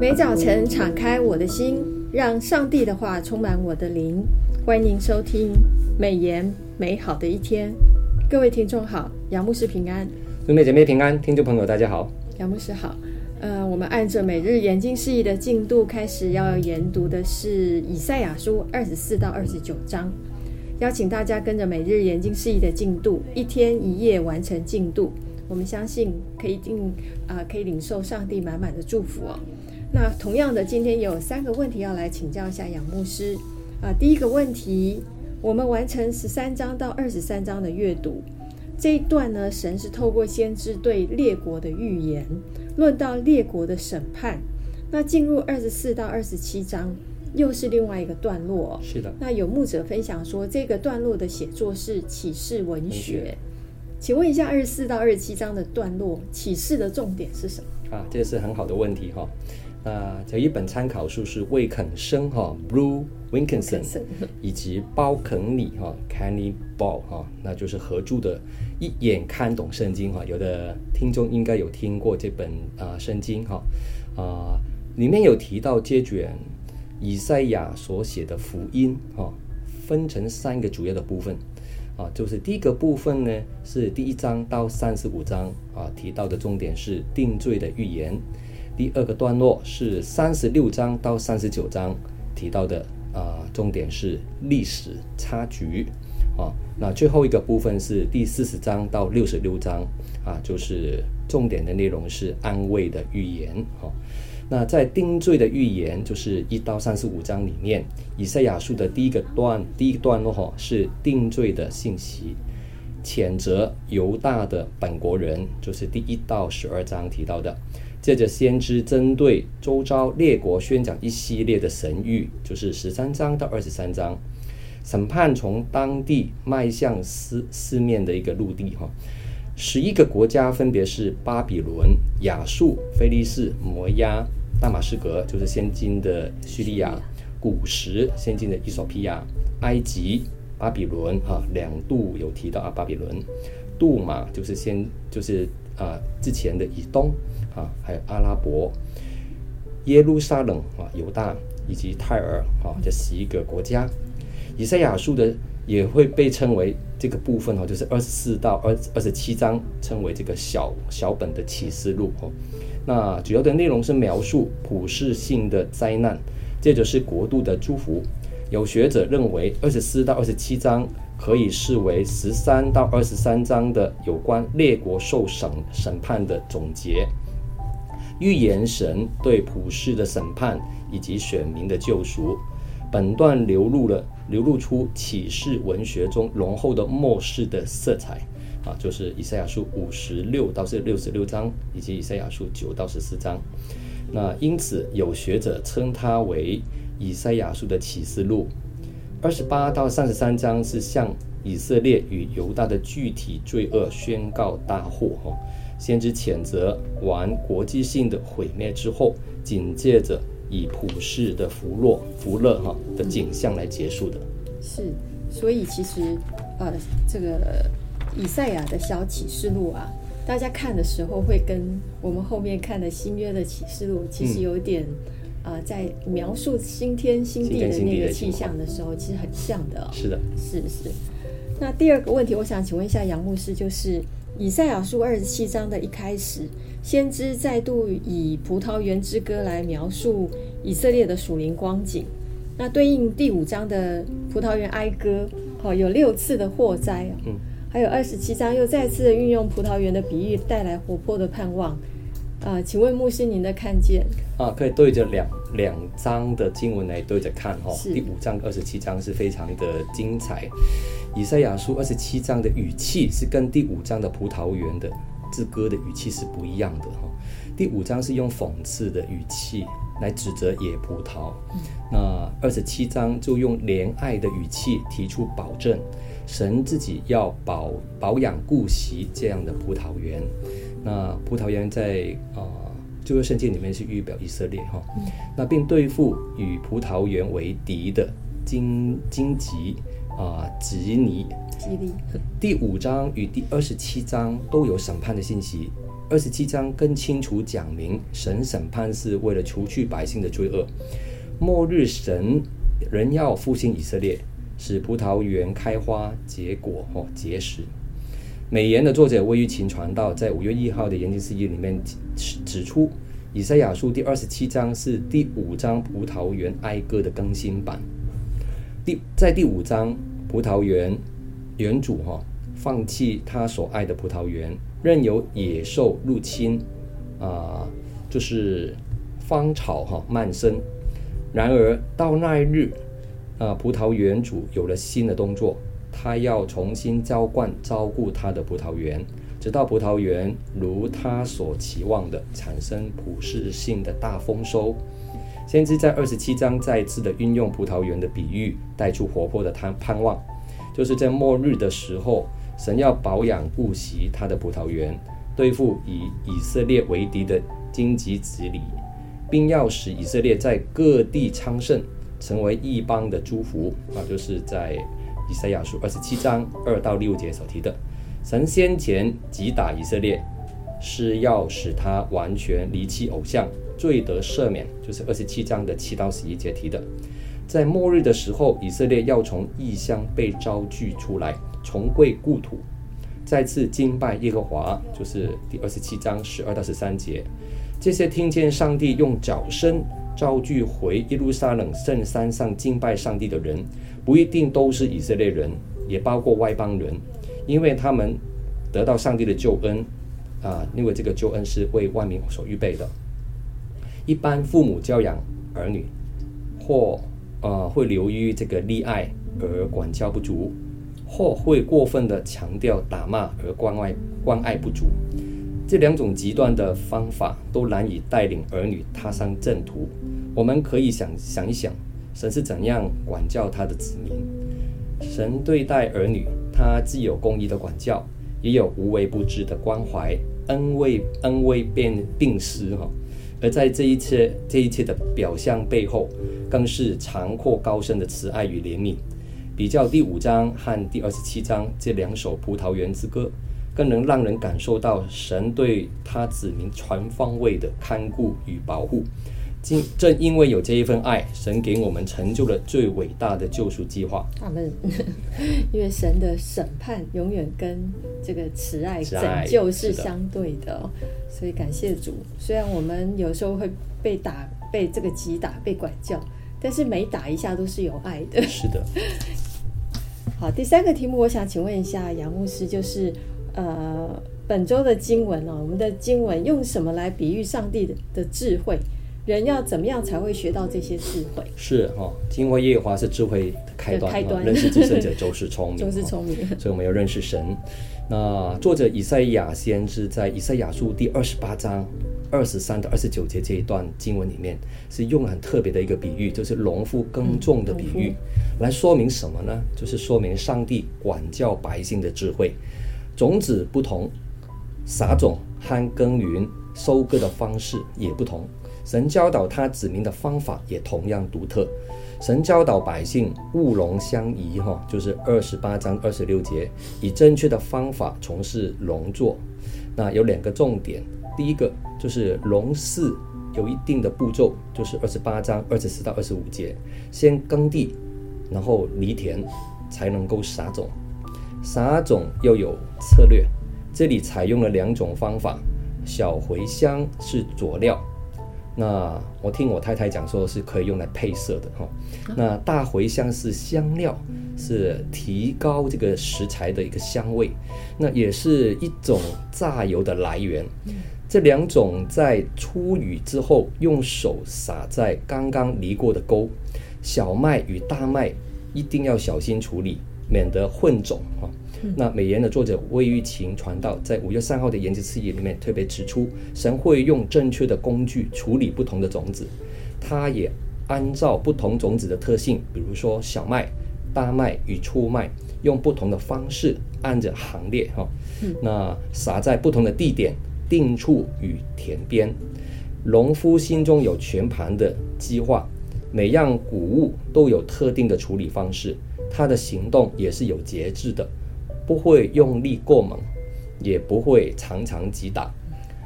每早晨敞开我的心，让上帝的话充满我的灵。欢迎您收听美言美好的一天。各位听众好，杨牧师平安，兄妹姐妹平安，听众朋友大家好，杨牧师好。呃，我们按着每日研经释义的进度，开始要研读的是以赛亚书二十四到二十九章。邀请大家跟着每日研经释义的进度，一天一夜完成进度。我们相信可以定啊、呃，可以领受上帝满满的祝福哦。那同样的，今天有三个问题要来请教一下杨牧师啊。第一个问题，我们完成十三章到二十三章的阅读这一段呢，神是透过先知对列国的预言，论到列国的审判。那进入二十四到二十七章，又是另外一个段落。是的。那有牧者分享说，这个段落的写作是启示文学。请问一下，二十四到二十七章的段落启示的重点是什么？啊，这是很好的问题哈。那这一本参考书是魏肯生哈 （Blue Wilkinson） 以及包肯里哈 （Kenny Ball） 哈，那就是合著的《一眼看懂圣经》哈。有的听众应该有听过这本啊圣经哈啊，里面有提到接卷以赛亚所写的福音哈，分成三个主要的部分啊，就是第一个部分呢是第一章到三十五章啊，提到的重点是定罪的预言。第二个段落是三十六章到三十九章提到的啊、重点是历史插曲啊。那最后一个部分是第四十章到六十六章啊，就是重点的内容是安慰的预言啊。那在定罪的预言，就是一到三十五章里面，以赛亚书的第一个段第一个段落哈是定罪的信息，谴责犹大的本国人，就是第一到十二章提到的。接着，先知针对周遭列国宣讲一系列的神谕，就是十三章到二十三章，审判从当地迈向四四面的一个陆地哈，十一个国家分别是巴比伦、亚述、非利士、摩押、大马士革，就是现今的叙利亚；古时，现今的伊索比亚；埃及、巴比伦哈，两度有提到啊，巴比伦；杜马，就是先就是啊之前的以东。啊，还有阿拉伯、耶路撒冷啊、犹大以及泰尔啊，这十一个国家。以赛亚书的也会被称为这个部分哦，就是二十四到二二十七章，称为这个小小本的启示录哦。那主要的内容是描述普世性的灾难，接着是国度的祝福。有学者认为，二十四到二十七章可以视为十三到二十三章的有关列国受审审判的总结。预言神对普世的审判以及选民的救赎，本段流露了流露出启示文学中浓厚的末世的色彩啊，就是以赛亚书五十六到是六十六章，以及以赛亚书九到十四章。那因此有学者称它为以赛亚书的启示录。二十八到三十三章是向以色列与犹大的具体罪恶宣告大祸哈。先知谴责完国际性的毁灭之后，紧接着以普世的福乐福乐哈的景象来结束的。是，所以其实呃，这个以赛亚的小启示录啊，大家看的时候会跟我们后面看的新约的启示录，其实有点呃，在描述新天新地的那个气象的时候，其实很像的、哦。是的，是是。那第二个问题，我想请问一下杨牧师，就是。以赛亚书二十七章的一开始，先知再度以葡萄园之歌来描述以色列的属灵光景。那对应第五章的葡萄园哀歌，好，有六次的祸灾。嗯，还有二十七章又再次的运用葡萄园的比喻，带来活泼的盼望。啊、呃，请问牧师您的看见？啊，可以对着两两章的经文来对着看哈。第五章二十七章是非常的精彩。以赛亚书二十七章的语气是跟第五章的葡萄园的之歌的语气是不一样的哈。第五章是用讽刺的语气来指责野葡萄，那二十七章就用怜爱的语气提出保证，神自己要保保养顾惜这样的葡萄园。那葡萄园在啊旧约圣经里面是预表以色列哈，那并对付与葡萄园为敌的荆荆棘。啊，吉尼，吉利。第五章与第二十七章都有审判的信息，二十七章更清楚讲明，神审判是为了除去百姓的罪恶。末日神仍要复兴以色列，使葡萄园开花结果哦结实。美言的作者魏玉琴传道在五月一号的研经释义里面指指出，以赛亚书第二十七章是第五章葡萄园哀歌的更新版。第在第五章，葡萄园园主哈、哦、放弃他所爱的葡萄园，任由野兽入侵，啊、就是芳草哈、哦、漫生。然而到那一日，啊、葡萄园主有了新的动作。他要重新浇灌、照顾他的葡萄园，直到葡萄园如他所期望的产生普世性的大丰收。先知在二十七章再次的运用葡萄园的比喻，带出活泼的盼盼望，就是在末日的时候，神要保养顾惜他的葡萄园，对付以以色列为敌的荆棘蒺藜，并要使以色列在各地昌盛，成为异邦的祝福啊，就是在。以赛亚书二十七章二到六节所提的，神先前击打以色列，是要使他完全离弃偶像，罪得赦免，就是二十七章的七到十一节提的。在末日的时候，以色列要从异乡被招聚出来，重归故土，再次敬拜耶和华，就是第二十七章十二到十三节。这些听见上帝用脚声召聚回耶路撒冷圣山上敬拜上帝的人。不一定都是以色列人，也包括外邦人，因为他们得到上帝的救恩啊，因为这个救恩是为万民所预备的。一般父母教养儿女，或呃会流于这个溺爱而管教不足，或会过分的强调打骂而关爱关爱不足，这两种极端的方法都难以带领儿女踏上正途。我们可以想想一想。神是怎样管教他的子民？神对待儿女，他既有公义的管教，也有无微不至的关怀，恩威恩威并并施哈。而在这一切这一切的表象背后，更是长阔高深的慈爱与怜悯。比较第五章和第二十七章这两首葡萄园之歌，更能让人感受到神对他子民全方位的看顾与保护。正因为有这一份爱，神给我们成就了最伟大的救赎计划。他们 因为神的审判永远跟这个慈爱拯救是相对的，的，所以感谢主。虽然我们有时候会被打、被这个击打、被管教，但是每打一下都是有爱的。是的。好，第三个题目，我想请问一下杨牧师，就是呃，本周的经文哦，我们的经文用什么来比喻上帝的的智慧？人要怎么样才会学到这些智慧？是哈，敬畏耶和华是智慧的开端。开端，认识至圣者就是聪明。就是聪明。所以我们要认识神。那作者以赛亚先知在以赛亚书第二十八章二十三到二十九节这一段经文里面，是用了很特别的一个比喻，就是农夫耕种的比喻，嗯，来说明什么呢？就是说明上帝管教百姓的智慧。种子不同，撒种和耕耘收割的方式也不同。神教导他子民的方法也同样独特。神教导百姓务农相宜，哈，就是二十八章二十六节，以正确的方法从事农作。那有两个重点，第一个就是农事有一定的步骤，就是二十八章二十四到二十五节，先耕地，然后犁田，才能够撒种。撒种要有策略，这里采用了两种方法，小茴香是佐料。那我听我太太讲说，是可以用来配色的哈。那大茴香是香料，是提高这个食材的一个香味，那也是一种榨油的来源。这两种在出雨之后，用手撒在刚刚犁过的沟。小麦与大麦一定要小心处理，免得混种哈。那美言的作者魏玉琴传道在五月三号的研经释义里面特别指出，神会用正确的工具处理不同的种子，他也按照不同种子的特性，比如说小麦、大麦与粗麦，用不同的方式按着行列哈，那撒在不同的地点、定处与田边。农夫心中有全盘的计划，每样谷物都有特定的处理方式，他的行动也是有节制的。不会用力过猛，也不会常常击打。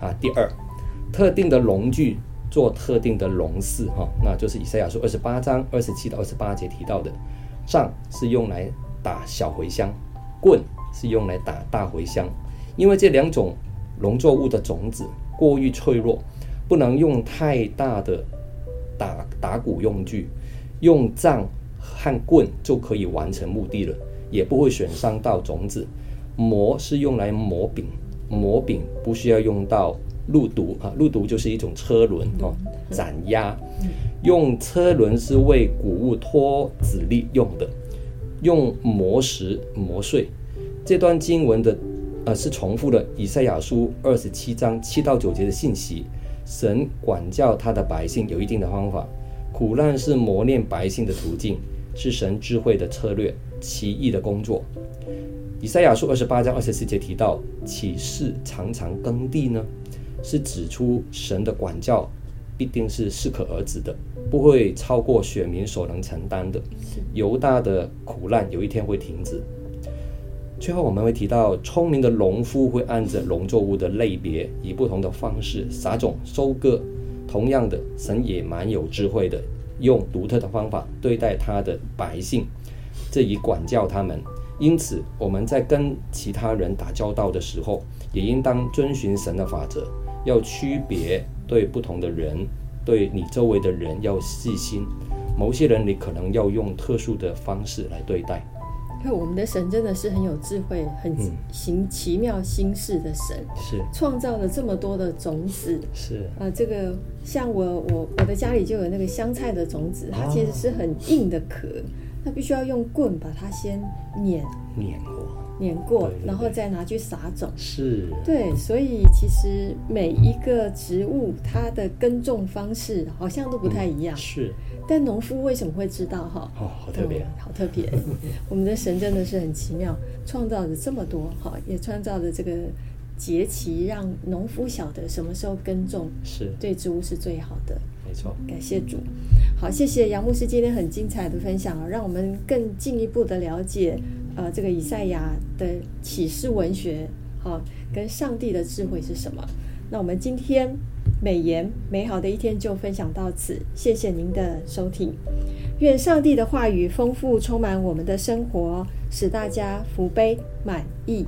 啊。第二，特定的农具做特定的农事哈，那就是以赛亚书二十八章二十七到二十八节提到的，杖是用来打小茴香，棍是用来打大茴香，因为这两种农作物的种子过于脆弱，不能用太大的打打谷用具，用杖和棍就可以完成目的了，也不会损伤到种子。磨是用来磨饼，磨饼不需要用到辘轤啊，辘轤就是一种车轮哦，斩压。用车轮是为谷物脱籽粒用的，用磨石磨碎。这段经文的呃是重复了以赛亚书二十七章七到九节的信息。神管教他的百姓有一定的方法，苦难是磨练百姓的途径，是神智慧的策略，奇异的工作。以赛亚书二十八章二十四节提到，启示常常耕地呢？是指出神的管教必定是适可而止的，不会超过选民所能承担的。犹大的苦难有一天会停止。最后我们会提到，聪明的农夫会按着农作物的类别，以不同的方式撒种、收割。同样的，神也蛮有智慧的，用独特的方法对待他的百姓，这以管教他们。因此，我们在跟其他人打交道的时候，也应当遵循神的法则，要区别对不同的人，对你周围的人要细心。某些人，你可能要用特殊的方式来对待。因为我们的神真的是很有智慧、很行奇妙心事的神，是。创造了这么多的种子，是。啊、呃，这个像我我我的家里就有那个香菜的种子，它其实是很硬的壳。哦那必须要用棍把它先碾。碾过，碾过，然后再拿去撒种。是，对，所以其实每一个植物它的耕种方式好像都不太一样。嗯、是，但农夫为什么会知道？哈，哦，好特别，嗯、好特别。我们的神真的是很奇妙，创造了这么多，哈，也创造了这个节气，让农夫晓得什么时候耕种是对植物是最好的。没错，感谢主。好，谢谢杨牧师今天很精彩的分享啊，让我们更进一步的了解，呃，这个以赛亚的启示文学，好，跟上帝的智慧是什么。那我们今天美言美好的一天就分享到此，谢谢您的收听。愿上帝的话语丰富充满我们的生活，使大家福杯满意。